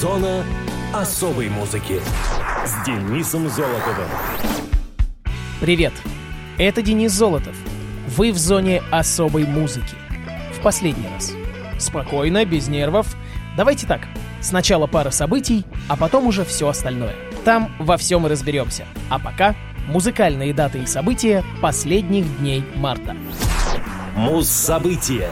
Зона особой музыки с Денисом Золотовым. Привет, это Денис Золотов. Вы в зоне особой музыки. В последний раз. Спокойно, без нервов. Давайте так. Сначала пара событий, а потом уже все остальное. Там во всем и разберемся. А пока музыкальные даты и события последних дней марта. Муз-события.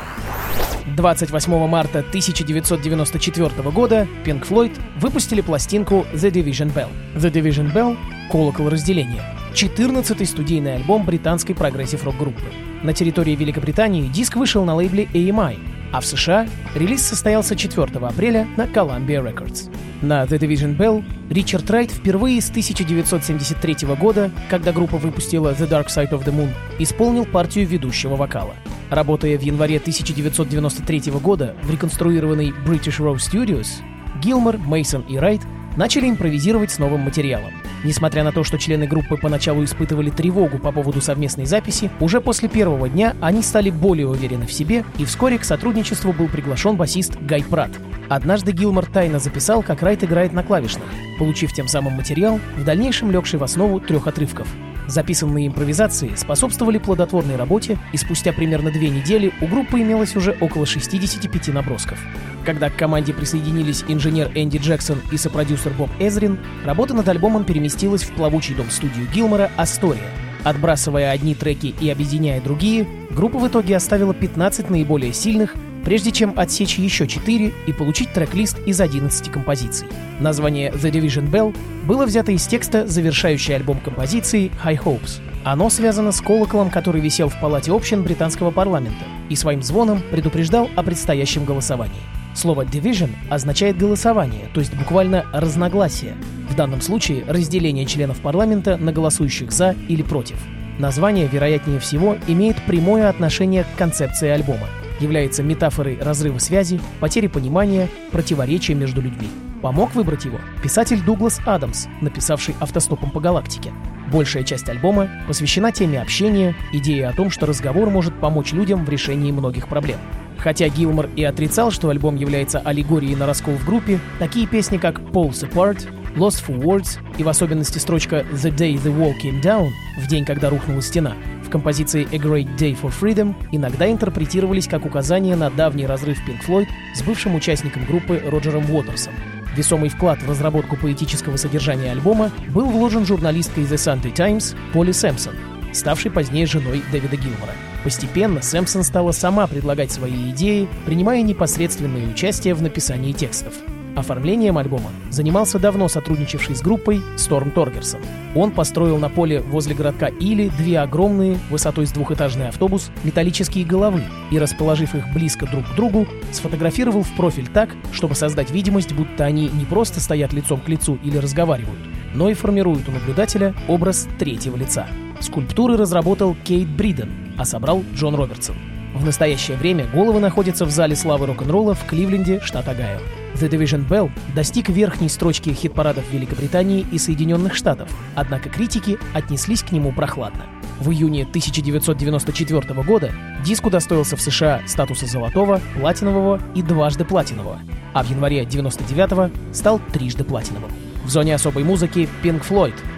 28 марта 1994 года Pink Floyd выпустили пластинку The Division Bell. The Division Bell — колокол разделения. 14-й студийный альбом британской прогрессив-рок-группы. На территории Великобритании диск вышел на лейбле AMI, а в США релиз состоялся 4 апреля на Columbia Records. На The Division Bell Ричард Райт впервые с 1973 года, когда группа выпустила The Dark Side of the Moon, исполнил партию ведущего вокала. Работая в январе 1993 года в реконструированной British Row Studios, Гилмор, Мейсон и Райт начали импровизировать с новым материалом. Несмотря на то, что члены группы поначалу испытывали тревогу по поводу совместной записи, уже после первого дня они стали более уверены в себе, и вскоре к сотрудничеству был приглашен басист Гай Прат. Однажды Гилмор тайно записал, как Райт играет на клавишных, получив тем самым материал, в дальнейшем легший в основу трех отрывков. Записанные импровизации способствовали плодотворной работе, и спустя примерно две недели у группы имелось уже около 65 набросков. Когда к команде присоединились инженер Энди Джексон и сопродюсер Боб Эзрин, работа над альбомом переместилась в плавучий дом-студию Гилмора «Астория». Отбрасывая одни треки и объединяя другие, группа в итоге оставила 15 наиболее сильных, прежде чем отсечь еще 4 и получить трек-лист из 11 композиций. Название The Division Bell было взято из текста, завершающей альбом композиции High Hopes. Оно связано с колоколом, который висел в палате общин британского парламента и своим звоном предупреждал о предстоящем голосовании. Слово «division» означает голосование, то есть буквально разногласие. В данном случае разделение членов парламента на голосующих «за» или «против». Название, вероятнее всего, имеет прямое отношение к концепции альбома. Является метафорой разрыва связи, потери понимания, противоречия между людьми. Помог выбрать его писатель Дуглас Адамс, написавший «Автостопом по галактике». Большая часть альбома посвящена теме общения, идее о том, что разговор может помочь людям в решении многих проблем. Хотя Гилмор и отрицал, что альбом является аллегорией на раскол в группе, такие песни, как Pulse Apart, Lost for Words и в особенности строчка The Day the Wall Came Down, в день, когда рухнула стена, в композиции A Great Day for Freedom иногда интерпретировались как указание на давний разрыв Pink Floyd с бывшим участником группы Роджером Уотерсом. Весомый вклад в разработку поэтического содержания альбома был вложен журналисткой The Sunday Times Поли Сэмпсон, ставшей позднее женой Дэвида Гилмора. Постепенно Сэмпсон стала сама предлагать свои идеи, принимая непосредственное участие в написании текстов. Оформлением альбома занимался давно сотрудничавший с группой Сторм Торгерсон. Он построил на поле возле городка Или две огромные, высотой с двухэтажный автобус, металлические головы и, расположив их близко друг к другу, сфотографировал в профиль так, чтобы создать видимость, будто они не просто стоят лицом к лицу или разговаривают, но и формируют у наблюдателя образ третьего лица. Скульптуры разработал Кейт Бриден, а собрал Джон Робертсон. В настоящее время головы находятся в зале славы рок-н-ролла в Кливленде, штат Огайо. The Division Bell достиг верхней строчки хит-парадов Великобритании и Соединенных Штатов, однако критики отнеслись к нему прохладно. В июне 1994 года диск удостоился в США статуса золотого, платинового и дважды платинового, а в январе 1999 стал трижды платиновым. В зоне особой музыки Pink Floyd –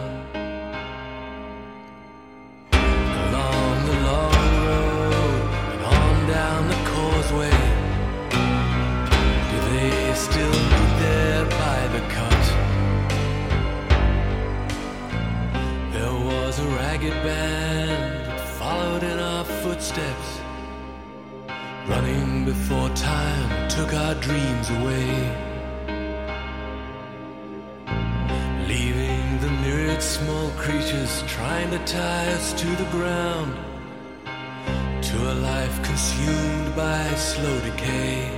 ragged band that followed in our footsteps, running before time took our dreams away. Leaving the myriad small creatures trying to tie us to the ground, to a life consumed by slow decay.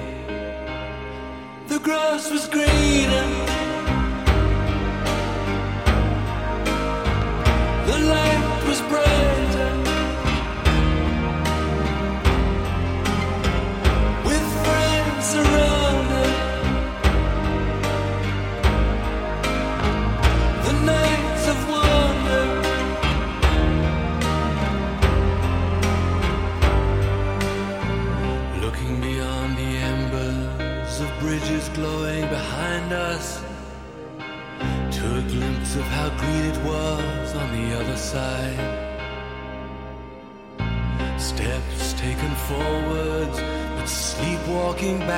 The grass was greener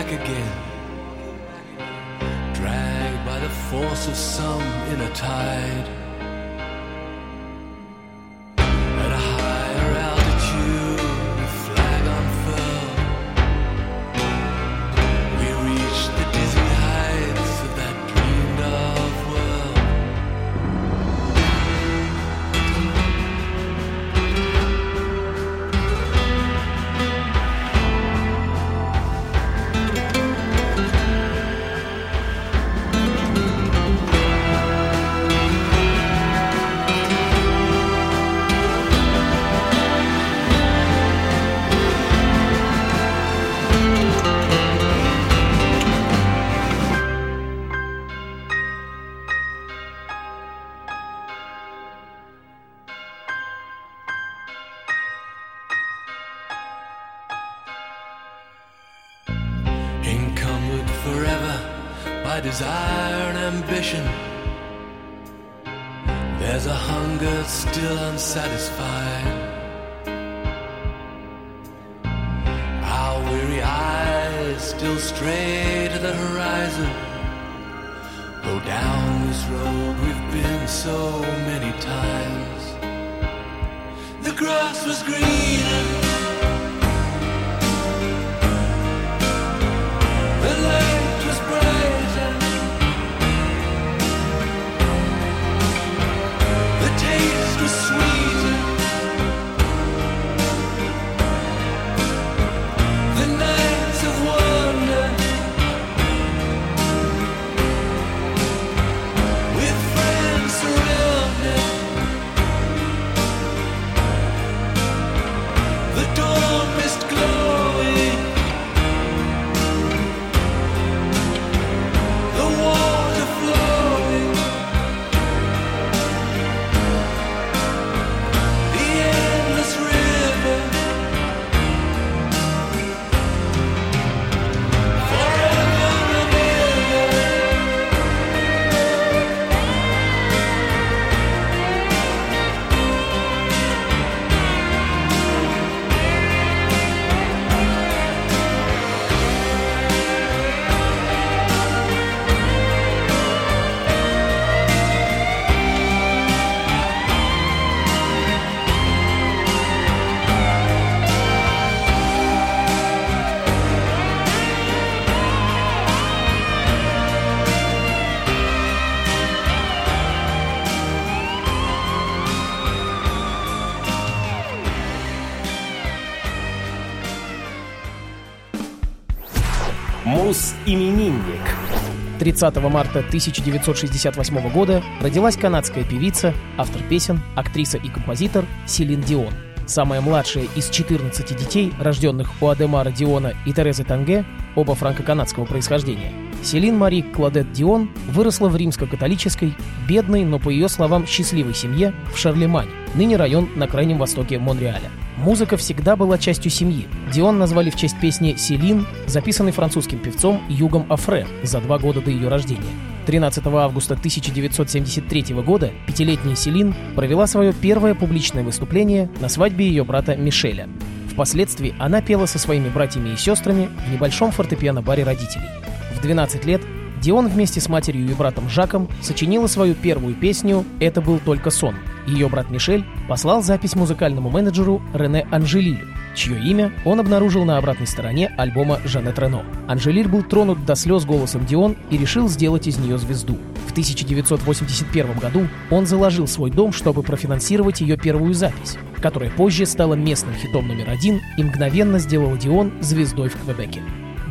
back again. Dragged by the force of some inner tide. By desire and ambition. There's a hunger still unsatisfied. Our weary eyes still stray to the horizon. Go down this road we've been so many times. The grass was greener. 30 марта 1968 года родилась канадская певица, автор песен, актриса и композитор Селин Дион. Самая младшая из 14 детей, рожденных у Адемара Диона и Терезы Танге, оба франко-канадского происхождения. Селин Мари Кладет Дион выросла в римско-католической, бедной, но по ее словам счастливой семье в Шарлемань, ныне район на крайнем востоке Монреаля. Музыка всегда была частью семьи. Дион назвали в честь песни «Селин», записанной французским певцом Югом Афре за два года до ее рождения. 13 августа 1973 года пятилетняя Селин провела свое первое публичное выступление на свадьбе ее брата Мишеля. Впоследствии она пела со своими братьями и сестрами в небольшом фортепиано-баре родителей. В 12 лет Дион вместе с матерью и братом Жаком сочинила свою первую песню «Это был только сон». Ее брат Мишель послал запись музыкальному менеджеру Рене Анжелилю, чье имя он обнаружил на обратной стороне альбома Жанет Рено. Анжелиль был тронут до слез голосом Дион и решил сделать из нее звезду. В 1981 году он заложил свой дом, чтобы профинансировать ее первую запись, которая позже стала местным хитом номер один и мгновенно сделала Дион звездой в Квебеке.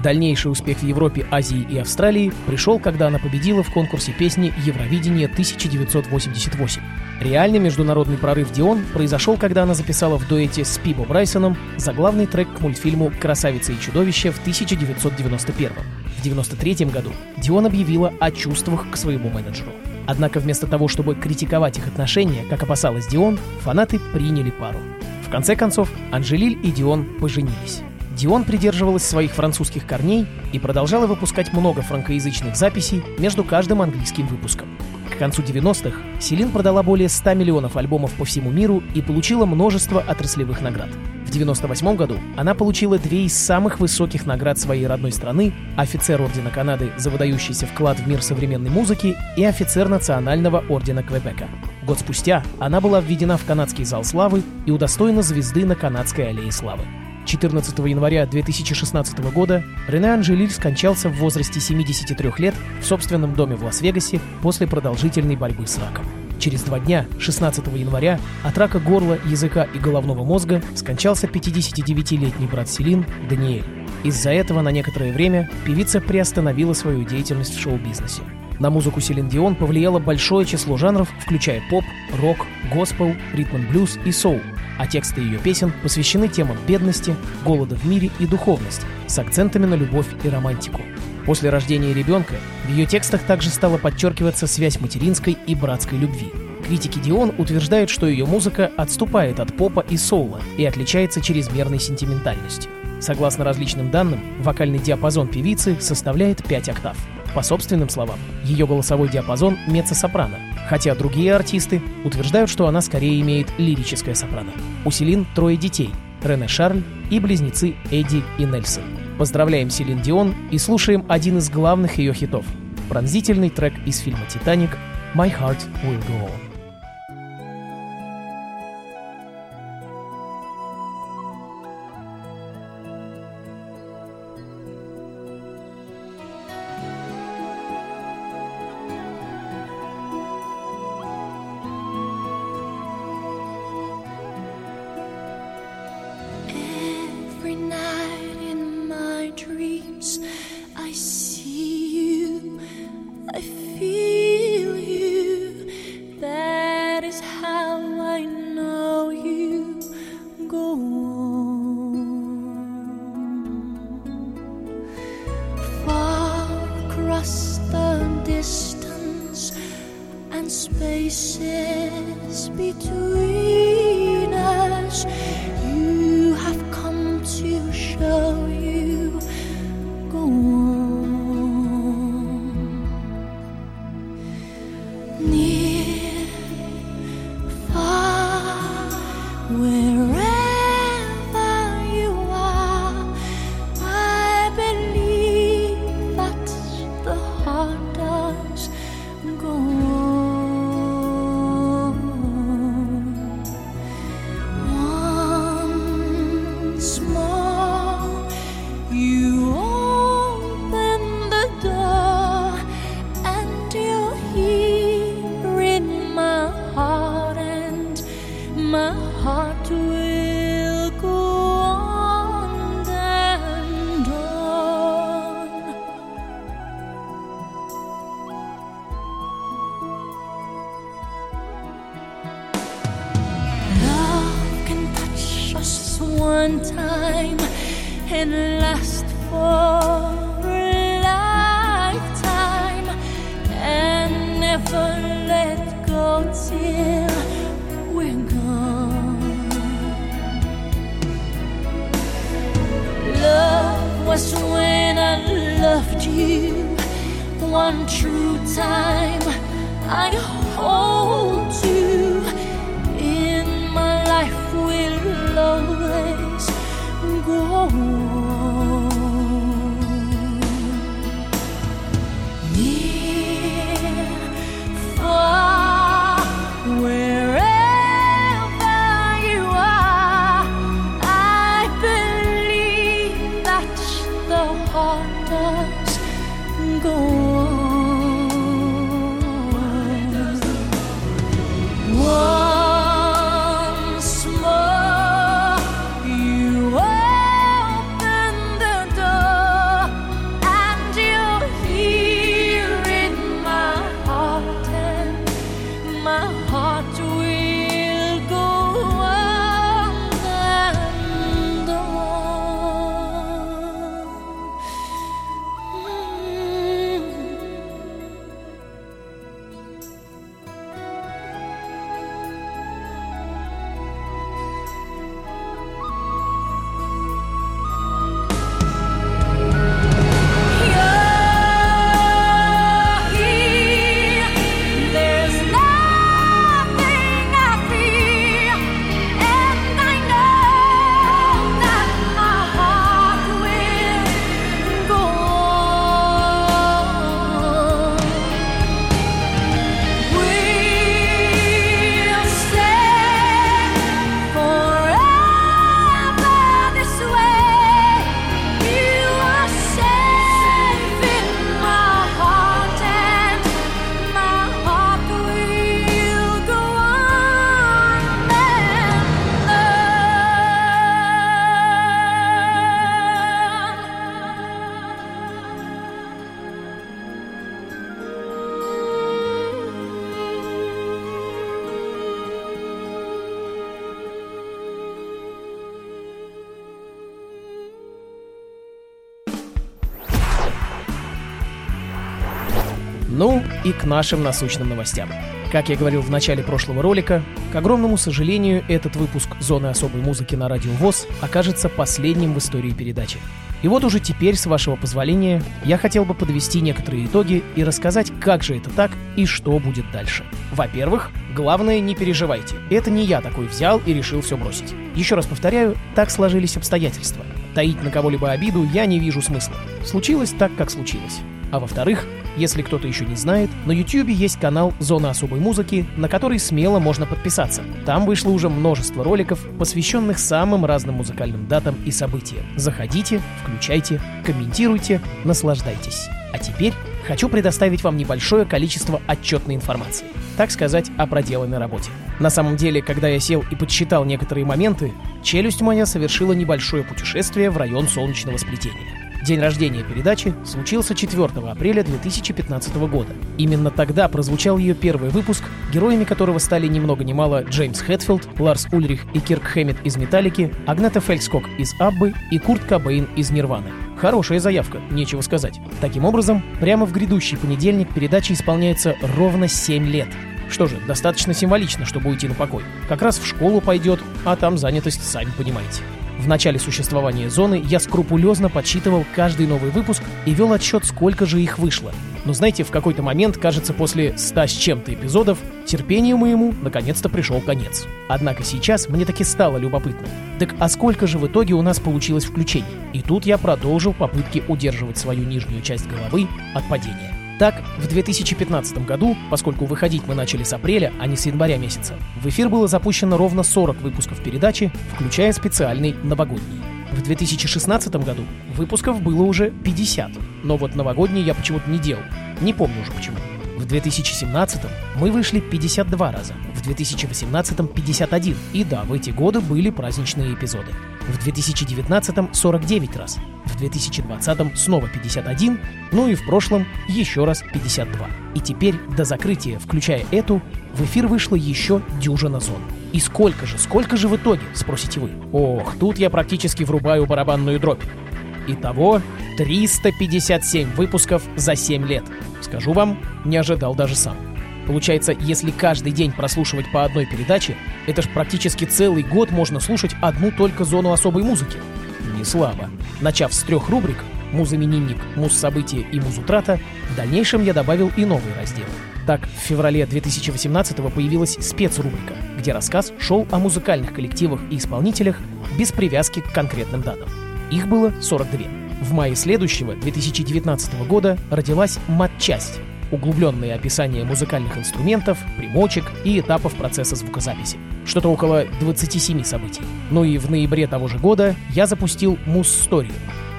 Дальнейший успех в Европе, Азии и Австралии пришел, когда она победила в конкурсе песни Евровидение 1988. Реальный международный прорыв Дион произошел, когда она записала в дуэте с Пибо Брайсоном заглавный трек к мультфильму «Красавица и чудовище» в 1991. В 1993 году Дион объявила о чувствах к своему менеджеру. Однако вместо того, чтобы критиковать их отношения, как опасалась Дион, фанаты приняли пару. В конце концов, Анжелиль и Дион поженились. Дион придерживалась своих французских корней и продолжала выпускать много франкоязычных записей между каждым английским выпуском. К концу 90-х Селин продала более 100 миллионов альбомов по всему миру и получила множество отраслевых наград. В 98 году она получила две из самых высоких наград своей родной страны – офицер Ордена Канады за выдающийся вклад в мир современной музыки и офицер Национального Ордена Квебека. Год спустя она была введена в канадский зал славы и удостоена звезды на Канадской аллее славы. 14 января 2016 года Рене Анжелиль скончался в возрасте 73 лет в собственном доме в Лас-Вегасе после продолжительной борьбы с раком. Через два дня, 16 января, от рака горла, языка и головного мозга скончался 59-летний брат Селин Даниэль. Из-за этого на некоторое время певица приостановила свою деятельность в шоу-бизнесе. На музыку Селин Дион повлияло большое число жанров, включая поп, рок, госпел, ритм-блюз и соул, а тексты ее песен посвящены темам бедности, голода в мире и духовности, с акцентами на любовь и романтику. После рождения ребенка в ее текстах также стала подчеркиваться связь материнской и братской любви. Критики Дион утверждают, что ее музыка отступает от попа и соула и отличается чрезмерной сентиментальностью. Согласно различным данным, вокальный диапазон певицы составляет 5 октав. По собственным словам, ее голосовой диапазон меццо-сопрано, хотя другие артисты утверждают, что она скорее имеет лирическое сопрано. У Селин трое детей – Рене Шарль и близнецы Эдди и Нельсон. Поздравляем Селин Дион и слушаем один из главных ее хитов – пронзительный трек из фильма «Титаник» «My Heart Will Go On». dark. One true time. I hold you к нашим насущным новостям. Как я говорил в начале прошлого ролика, к огромному сожалению, этот выпуск «Зоны особой музыки» на Радио ВОЗ окажется последним в истории передачи. И вот уже теперь, с вашего позволения, я хотел бы подвести некоторые итоги и рассказать, как же это так и что будет дальше. Во-первых, главное, не переживайте. Это не я такой взял и решил все бросить. Еще раз повторяю, так сложились обстоятельства. Таить на кого-либо обиду я не вижу смысла. Случилось так, как случилось. А во-вторых, если кто-то еще не знает, на YouTube есть канал «Зона особой музыки», на который смело можно подписаться. Там вышло уже множество роликов, посвященных самым разным музыкальным датам и событиям. Заходите, включайте, комментируйте, наслаждайтесь. А теперь хочу предоставить вам небольшое количество отчетной информации. Так сказать, о проделанной работе. На самом деле, когда я сел и подсчитал некоторые моменты, челюсть моя совершила небольшое путешествие в район солнечного сплетения. День рождения передачи случился 4 апреля 2015 года. Именно тогда прозвучал ее первый выпуск, героями которого стали ни много ни мало Джеймс Хэтфилд, Ларс Ульрих и Кирк Хэммит из «Металлики», Агната Фелькскок из «Аббы» и Курт Кобейн из «Нирваны». Хорошая заявка, нечего сказать. Таким образом, прямо в грядущий понедельник передача исполняется ровно 7 лет. Что же, достаточно символично, чтобы уйти на покой. Как раз в школу пойдет, а там занятость, сами понимаете. В начале существования зоны я скрупулезно подсчитывал каждый новый выпуск и вел отсчет, сколько же их вышло. Но знаете, в какой-то момент, кажется, после ста с чем-то эпизодов, терпению моему наконец-то пришел конец. Однако сейчас мне таки стало любопытно. Так а сколько же в итоге у нас получилось включений? И тут я продолжил попытки удерживать свою нижнюю часть головы от падения. Так, в 2015 году, поскольку выходить мы начали с апреля, а не с января месяца, в эфир было запущено ровно 40 выпусков передачи, включая специальный новогодний. В 2016 году выпусков было уже 50, но вот новогодний я почему-то не делал. Не помню уже почему. В 2017 мы вышли 52 раза, в 2018 51, и да, в эти годы были праздничные эпизоды. В 2019 49 раз, в 2020 снова 51, ну и в прошлом еще раз 52. И теперь до закрытия, включая эту, в эфир вышло еще дюжина зон. И сколько же, сколько же в итоге, спросите вы? Ох, тут я практически врубаю барабанную дробь. Итого 357 выпусков за 7 лет. Скажу вам, не ожидал даже сам. Получается, если каждый день прослушивать по одной передаче, это ж практически целый год можно слушать одну только зону особой музыки. Не слабо. Начав с трех рубрик «Музыменинник», «Муз-события» и «Муз-утрата», в дальнейшем я добавил и новый раздел. Так, в феврале 2018 появилась спецрубрика, где рассказ шел о музыкальных коллективах и исполнителях без привязки к конкретным датам. Их было 42. В мае следующего, 2019 года, родилась матчасть — углубленное описание музыкальных инструментов, примочек и этапов процесса звукозаписи. Что-то около 27 событий. Ну и в ноябре того же года я запустил Муз-сторию.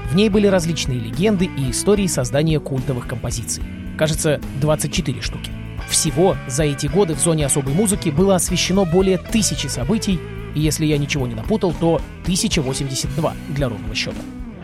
В ней были различные легенды и истории создания культовых композиций. Кажется, 24 штуки. Всего за эти годы в зоне особой музыки было освещено более тысячи событий, и если я ничего не напутал, то 1082 для ровного счета.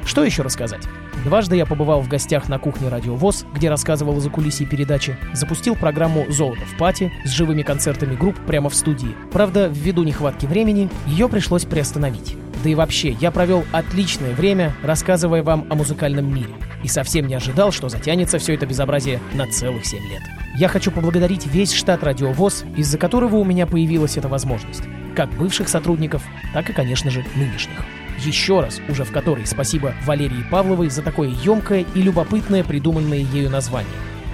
Что еще рассказать? Дважды я побывал в гостях на кухне Радио ВОЗ, где рассказывал о закулисье передачи, запустил программу «Золото в пати» с живыми концертами групп прямо в студии. Правда, ввиду нехватки времени, ее пришлось приостановить. Да и вообще, я провел отличное время, рассказывая вам о музыкальном мире. И совсем не ожидал, что затянется все это безобразие на целых 7 лет. Я хочу поблагодарить весь штат Радио ВОЗ, из-за которого у меня появилась эта возможность. Как бывших сотрудников, так и, конечно же, нынешних. Еще раз, уже в которой спасибо Валерии Павловой за такое емкое и любопытное придуманное ею название.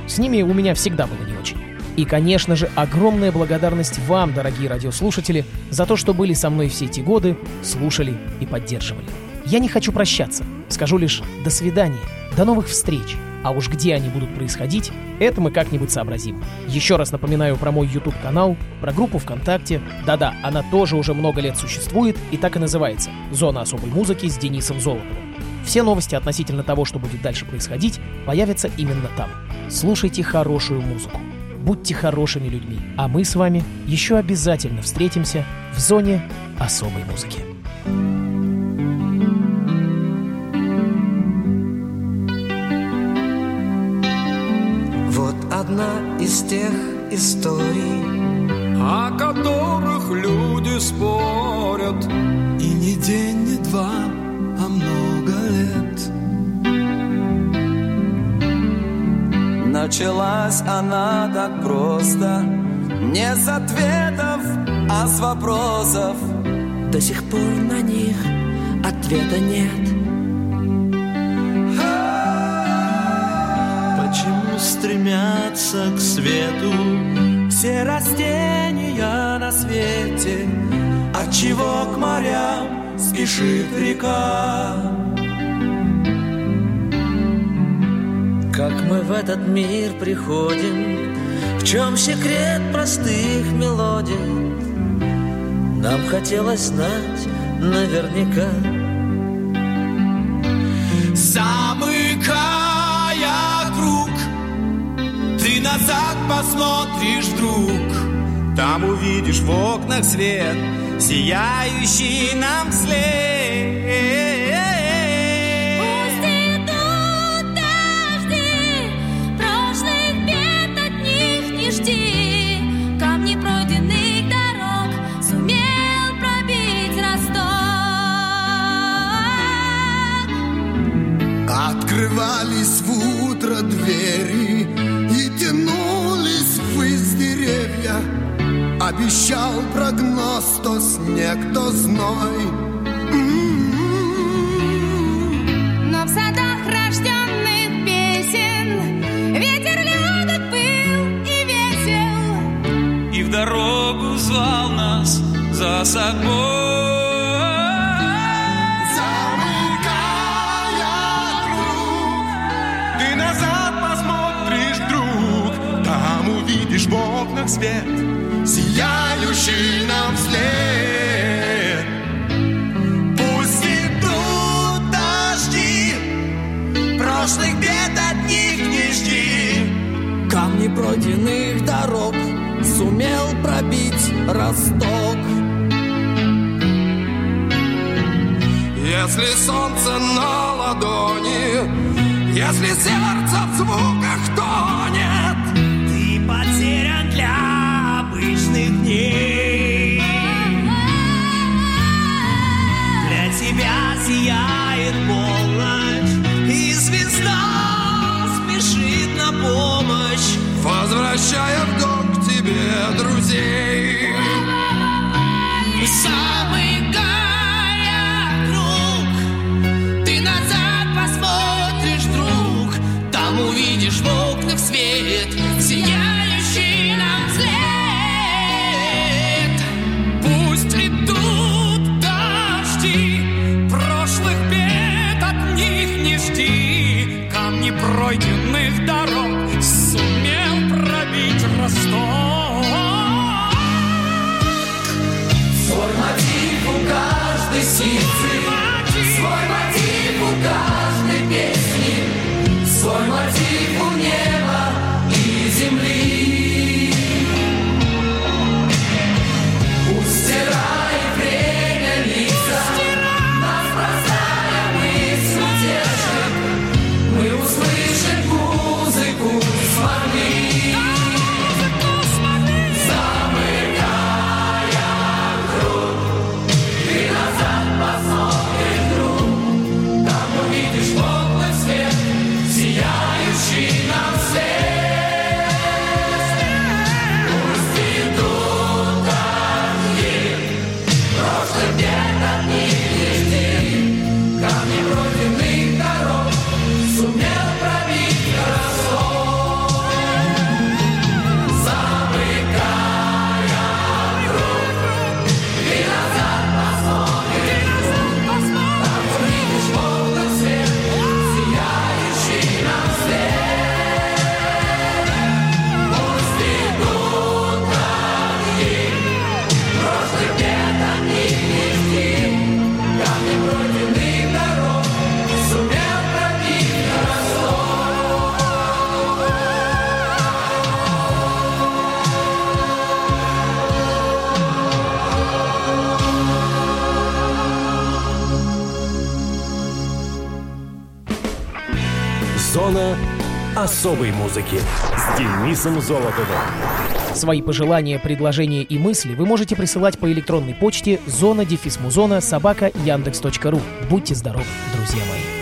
С ними у меня всегда было не очень. И, конечно же, огромная благодарность вам, дорогие радиослушатели, за то, что были со мной все эти годы, слушали и поддерживали. Я не хочу прощаться. Скажу лишь «до свидания», «до новых встреч». А уж где они будут происходить, это мы как-нибудь сообразим. Еще раз напоминаю про мой YouTube-канал, про группу ВКонтакте. Да-да, она тоже уже много лет существует и так и называется «Зона особой музыки с Денисом Золотовым». Все новости относительно того, что будет дальше происходить, появятся именно там. Слушайте хорошую музыку. Будьте хорошими людьми. А мы с вами еще обязательно встретимся в зоне особой музыки. Одна из тех историй, о которых люди спорят. и не день, не два, а много лет. Началась она так просто Не с ответов, а с вопросов До сих пор на них ответа нет Почему стремятся к свету. Все растения на свете Отчего к морям спешит река. Как мы в этот мир приходим В чем секрет простых мелодий? Нам хотелось знать наверняка. Замыкая назад посмотришь вдруг Там увидишь в окнах свет Сияющий нам вслед Пусть идут дожди, прошлых бед от них не жди. Камни пройденных дорог сумел пробить росток. Открывались в утро двери Обещал прогноз то снег, то зной М-м-м. Но в садах рожденных песен ветер легок был и весел. И в дорогу звал нас за собой Замыкая круг Ты назад посмотришь, друг Там увидишь в окнах свет Сияющий нам вслед Пусть идут дожди Прошлых бед от них не жди. Камни пройденных дорог Сумел пробить росток. Если солнце на ладони Если сердце в звуках тонет Для тебя сияет полночь И звезда спешит на помощь. Возвращая в дом к тебе друзей особой музыки с Денисом Золотовым. Свои пожелания, предложения и мысли вы можете присылать по электронной почте зона собака яндекс.ру. Будьте здоровы, друзья мои.